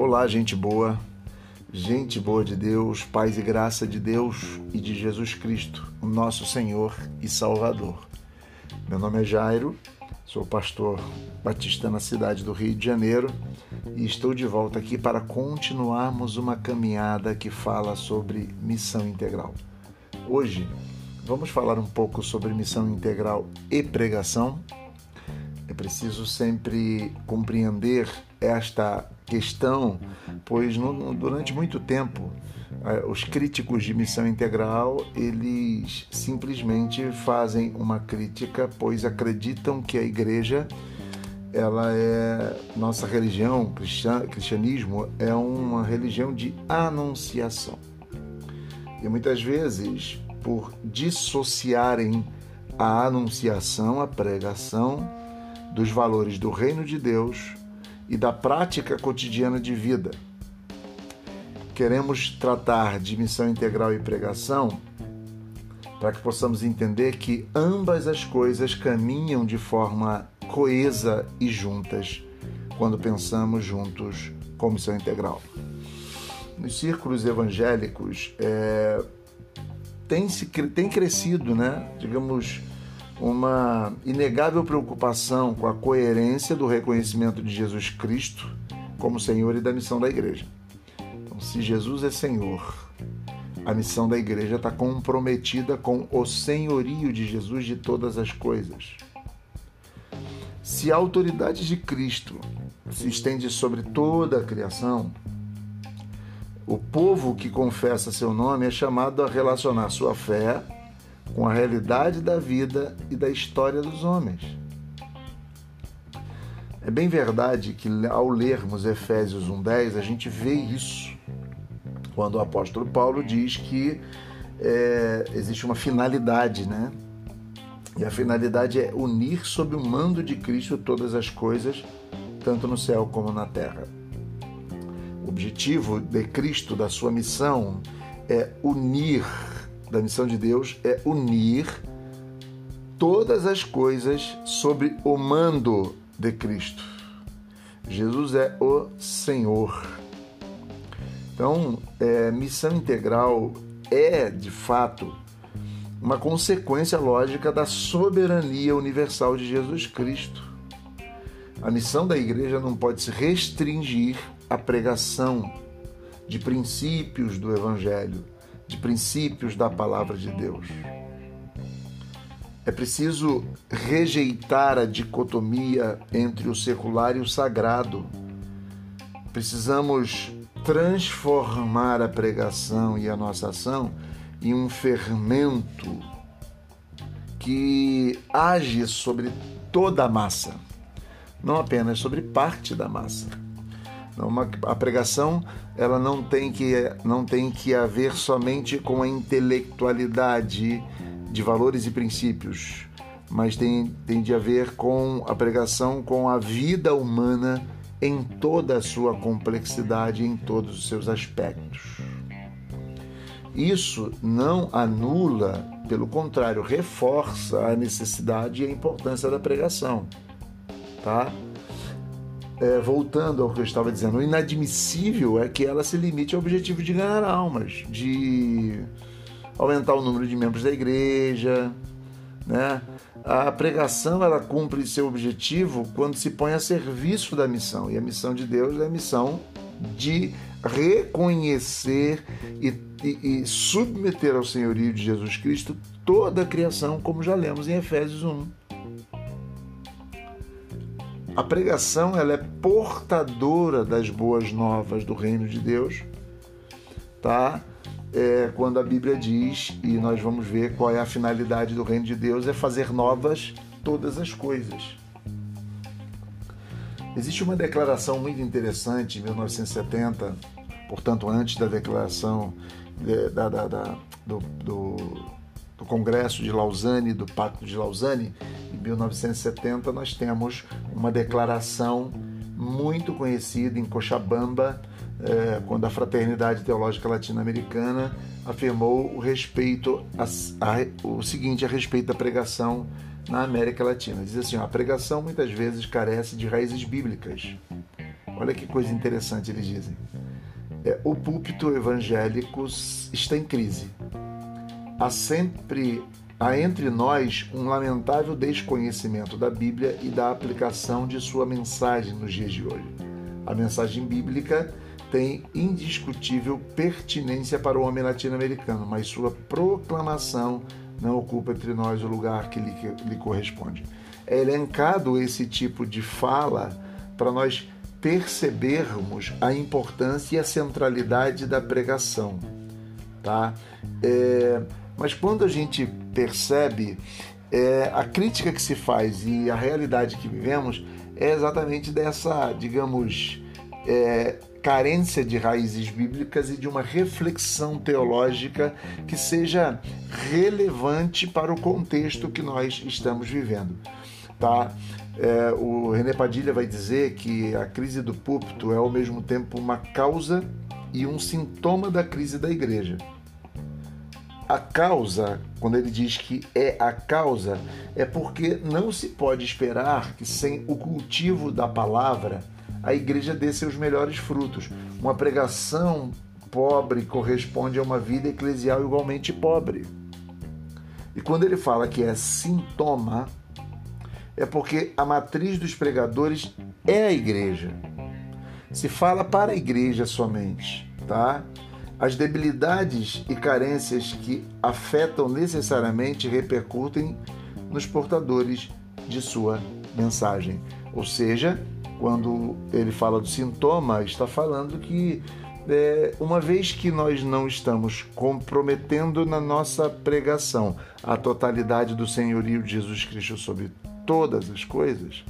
Olá, gente boa, gente boa de Deus, paz e graça de Deus e de Jesus Cristo, nosso Senhor e Salvador. Meu nome é Jairo, sou pastor batista na cidade do Rio de Janeiro e estou de volta aqui para continuarmos uma caminhada que fala sobre missão integral. Hoje vamos falar um pouco sobre missão integral e pregação. Preciso sempre compreender esta questão, pois no, durante muito tempo é, os críticos de missão integral eles simplesmente fazem uma crítica pois acreditam que a igreja ela é nossa religião cristianismo é uma religião de anunciação. E muitas vezes por dissociarem a anunciação a pregação dos valores do reino de Deus e da prática cotidiana de vida queremos tratar de missão integral e pregação para que possamos entender que ambas as coisas caminham de forma coesa e juntas quando pensamos juntos com missão integral. Nos círculos evangélicos é, tem, se, tem crescido, né, digamos, uma inegável preocupação com a coerência do reconhecimento de Jesus Cristo como Senhor e da missão da igreja se Jesus é Senhor, a missão da igreja está comprometida com o senhorio de Jesus de todas as coisas. Se a autoridade de Cristo se estende sobre toda a criação, o povo que confessa seu nome é chamado a relacionar sua fé com a realidade da vida e da história dos homens. É bem verdade que ao lermos Efésios 1:10 a gente vê isso quando o apóstolo Paulo diz que é, existe uma finalidade, né? E a finalidade é unir sob o mando de Cristo todas as coisas, tanto no céu como na terra. O objetivo de Cristo, da sua missão, é unir, da missão de Deus, é unir todas as coisas sobre o mando de Cristo. Jesus é o Senhor. Então, é, missão integral é, de fato, uma consequência lógica da soberania universal de Jesus Cristo. A missão da igreja não pode se restringir à pregação de princípios do Evangelho, de princípios da palavra de Deus. É preciso rejeitar a dicotomia entre o secular e o sagrado. Precisamos transformar a pregação e a nossa ação em um fermento que age sobre toda a massa, não apenas sobre parte da massa. Uma, a pregação ela não tem, que, não tem que haver somente com a intelectualidade de valores e princípios, mas tem, tem de haver com a pregação com a vida humana em toda a sua complexidade, em todos os seus aspectos. Isso não anula, pelo contrário, reforça a necessidade e a importância da pregação. Tá? É, voltando ao que eu estava dizendo, o inadmissível é que ela se limite ao objetivo de ganhar almas, de aumentar o número de membros da igreja, né? A pregação ela cumpre seu objetivo quando se põe a serviço da missão. E a missão de Deus é a missão de reconhecer e, e, e submeter ao senhorio de Jesus Cristo toda a criação, como já lemos em Efésios 1. A pregação ela é portadora das boas novas do reino de Deus, tá? é, quando a Bíblia diz, e nós vamos ver qual é a finalidade do reino de Deus, é fazer novas todas as coisas. Existe uma declaração muito interessante em 1970, portanto, antes da declaração de, da, da, da, do, do, do Congresso de Lausanne, do Pacto de Lausanne, em 1970, nós temos uma declaração muito conhecida em Cochabamba, é, quando a Fraternidade Teológica Latino-Americana afirmou o respeito a, a, o seguinte a respeito da pregação na América Latina. Diz assim: a pregação muitas vezes carece de raízes bíblicas. Olha que coisa interessante eles dizem. É, o púlpito evangélico está em crise. Há sempre há entre nós um lamentável desconhecimento da Bíblia e da aplicação de sua mensagem nos dias de hoje. A mensagem bíblica tem indiscutível pertinência para o homem latino-americano, mas sua proclamação não ocupa entre nós o lugar que lhe, lhe corresponde. É elencado esse tipo de fala para nós percebermos a importância e a centralidade da pregação, tá? É, mas quando a gente percebe é, a crítica que se faz e a realidade que vivemos é exatamente dessa, digamos, é, carência de raízes bíblicas e de uma reflexão teológica que seja relevante para o contexto que nós estamos vivendo. Tá? É, o René Padilha vai dizer que a crise do púlpito é ao mesmo tempo uma causa e um sintoma da crise da igreja. A causa, quando ele diz que é a causa, é porque não se pode esperar que sem o cultivo da palavra a igreja dê seus melhores frutos. Uma pregação pobre corresponde a uma vida eclesial igualmente pobre. E quando ele fala que é sintoma, é porque a matriz dos pregadores é a igreja. Se fala para a igreja somente, tá? As debilidades e carências que afetam necessariamente repercutem nos portadores de sua mensagem. Ou seja, quando ele fala do sintoma, está falando que é, uma vez que nós não estamos comprometendo na nossa pregação a totalidade do senhorio de Jesus Cristo sobre todas as coisas,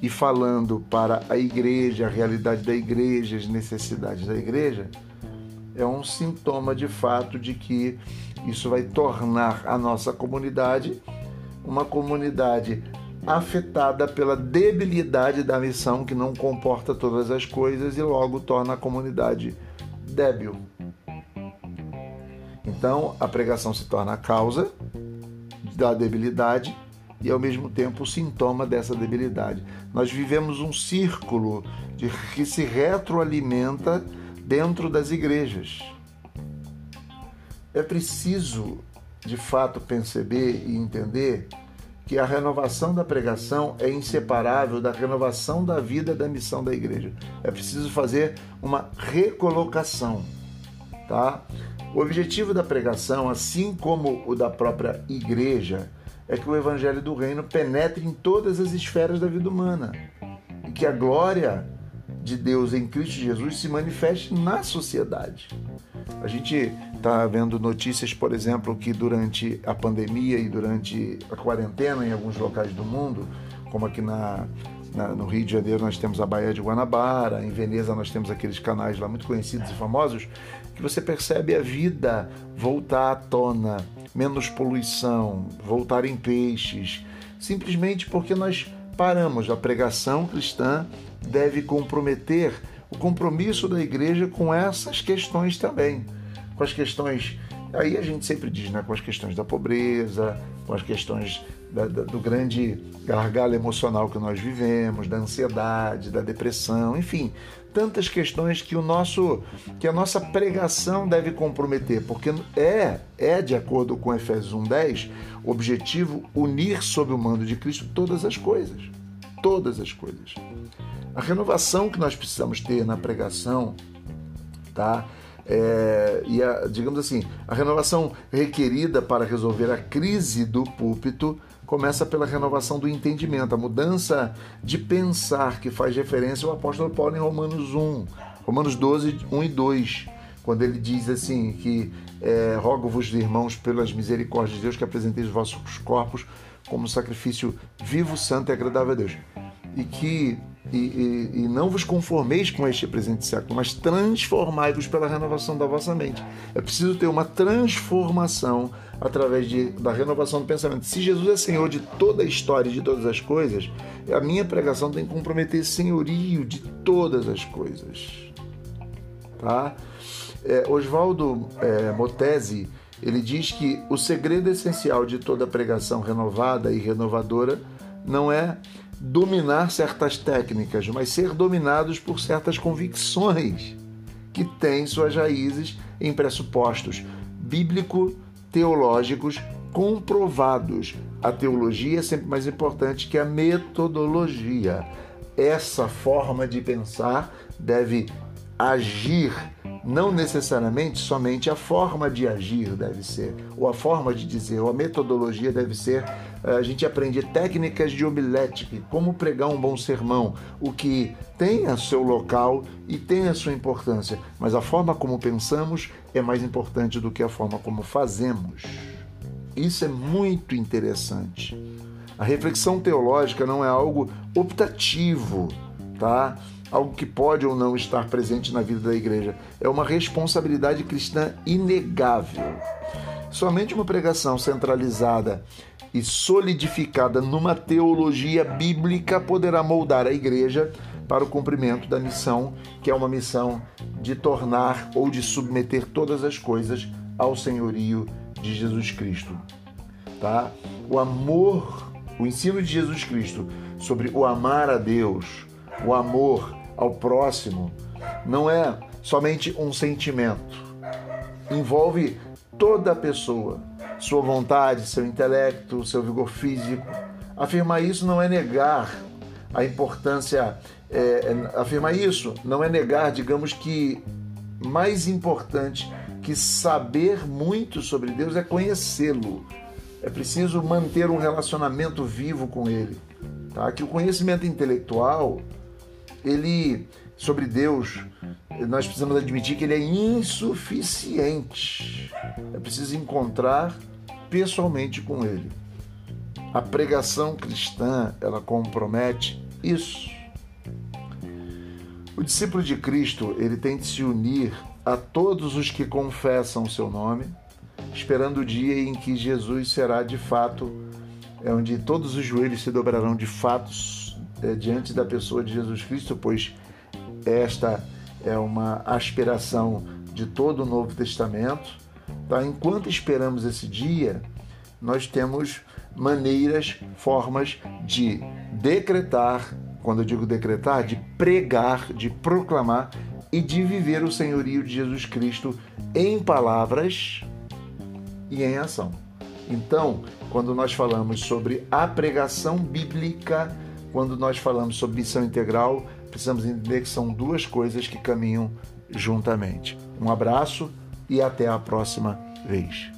e falando para a igreja, a realidade da igreja, as necessidades da igreja, é um sintoma de fato de que isso vai tornar a nossa comunidade uma comunidade afetada pela debilidade da missão que não comporta todas as coisas e logo torna a comunidade débil. Então, a pregação se torna a causa da debilidade e ao mesmo tempo o sintoma dessa debilidade. Nós vivemos um círculo de, que se retroalimenta dentro das igrejas. É preciso, de fato, perceber e entender que a renovação da pregação é inseparável da renovação da vida da missão da igreja. É preciso fazer uma recolocação, tá? O objetivo da pregação, assim como o da própria igreja, é que o evangelho do reino penetre em todas as esferas da vida humana e que a glória de Deus em Cristo Jesus se manifeste na sociedade. A gente está vendo notícias, por exemplo, que durante a pandemia e durante a quarentena em alguns locais do mundo, como aqui na, na, no Rio de Janeiro nós temos a Baía de Guanabara, em Veneza nós temos aqueles canais lá muito conhecidos e famosos, que você percebe a vida voltar à tona, menos poluição, voltar em peixes, simplesmente porque nós paramos. A pregação cristã deve comprometer o compromisso da igreja com essas questões também, com as questões, aí a gente sempre diz, né, com as questões da pobreza, com as questões da, da, do grande gargalo emocional que nós vivemos, da ansiedade, da depressão, enfim, tantas questões que o nosso que a nossa pregação deve comprometer, porque é é de acordo com Efésios 1:10, o objetivo unir sob o mando de Cristo todas as coisas, todas as coisas. A renovação que nós precisamos ter na pregação, tá? É, e a, digamos assim, a renovação requerida para resolver a crise do púlpito começa pela renovação do entendimento, a mudança de pensar que faz referência ao apóstolo Paulo em Romanos 1, Romanos 12, 1 e 2, quando ele diz assim que é, rogo-vos, irmãos, pelas misericórdias de Deus, que apresenteis os vossos corpos como sacrifício vivo, santo e agradável a Deus. E que e, e, e, não vos conformeis com este presente século, mas transformai-vos pela renovação da vossa mente. É preciso ter uma transformação através de, da renovação do pensamento. Se Jesus é Senhor de toda a história e de todas as coisas, a minha pregação tem que comprometer senhorio de todas as coisas. Tá? É, Oswaldo é, Motesi ele diz que o segredo essencial de toda pregação renovada e renovadora não é dominar certas técnicas, mas ser dominados por certas convicções que têm suas raízes em pressupostos bíblico-teológicos comprovados. A teologia é sempre mais importante que a metodologia. Essa forma de pensar deve agir não necessariamente somente a forma de agir deve ser, ou a forma de dizer, ou a metodologia deve ser. Eh, a gente aprende técnicas de homilética, como pregar um bom sermão, o que tem a seu local e tem a sua importância, mas a forma como pensamos é mais importante do que a forma como fazemos. Isso é muito interessante. A reflexão teológica não é algo optativo, tá? algo que pode ou não estar presente na vida da igreja. É uma responsabilidade cristã inegável. Somente uma pregação centralizada e solidificada numa teologia bíblica poderá moldar a igreja para o cumprimento da missão, que é uma missão de tornar ou de submeter todas as coisas ao senhorio de Jesus Cristo. Tá? O amor, o ensino de Jesus Cristo sobre o amar a Deus, o amor ao próximo não é somente um sentimento. Envolve toda a pessoa, sua vontade, seu intelecto, seu vigor físico. Afirmar isso não é negar a importância. É, é, afirmar isso não é negar, digamos que mais importante que saber muito sobre Deus é conhecê-lo. É preciso manter um relacionamento vivo com Ele. Tá? Que o conhecimento intelectual ele sobre Deus, nós precisamos admitir que ele é insuficiente. É preciso encontrar pessoalmente com ele. A pregação cristã, ela compromete isso. O discípulo de Cristo, ele tem de se unir a todos os que confessam o seu nome, esperando o dia em que Jesus será de fato, é onde todos os joelhos se dobrarão de fato é, diante da pessoa de Jesus Cristo, pois esta é uma aspiração de todo o Novo Testamento. Tá? Enquanto esperamos esse dia, nós temos maneiras, formas de decretar, quando eu digo decretar, de pregar, de proclamar e de viver o senhorio de Jesus Cristo em palavras e em ação. Então, quando nós falamos sobre a pregação bíblica, quando nós falamos sobre missão integral, precisamos entender que são duas coisas que caminham juntamente. Um abraço e até a próxima vez.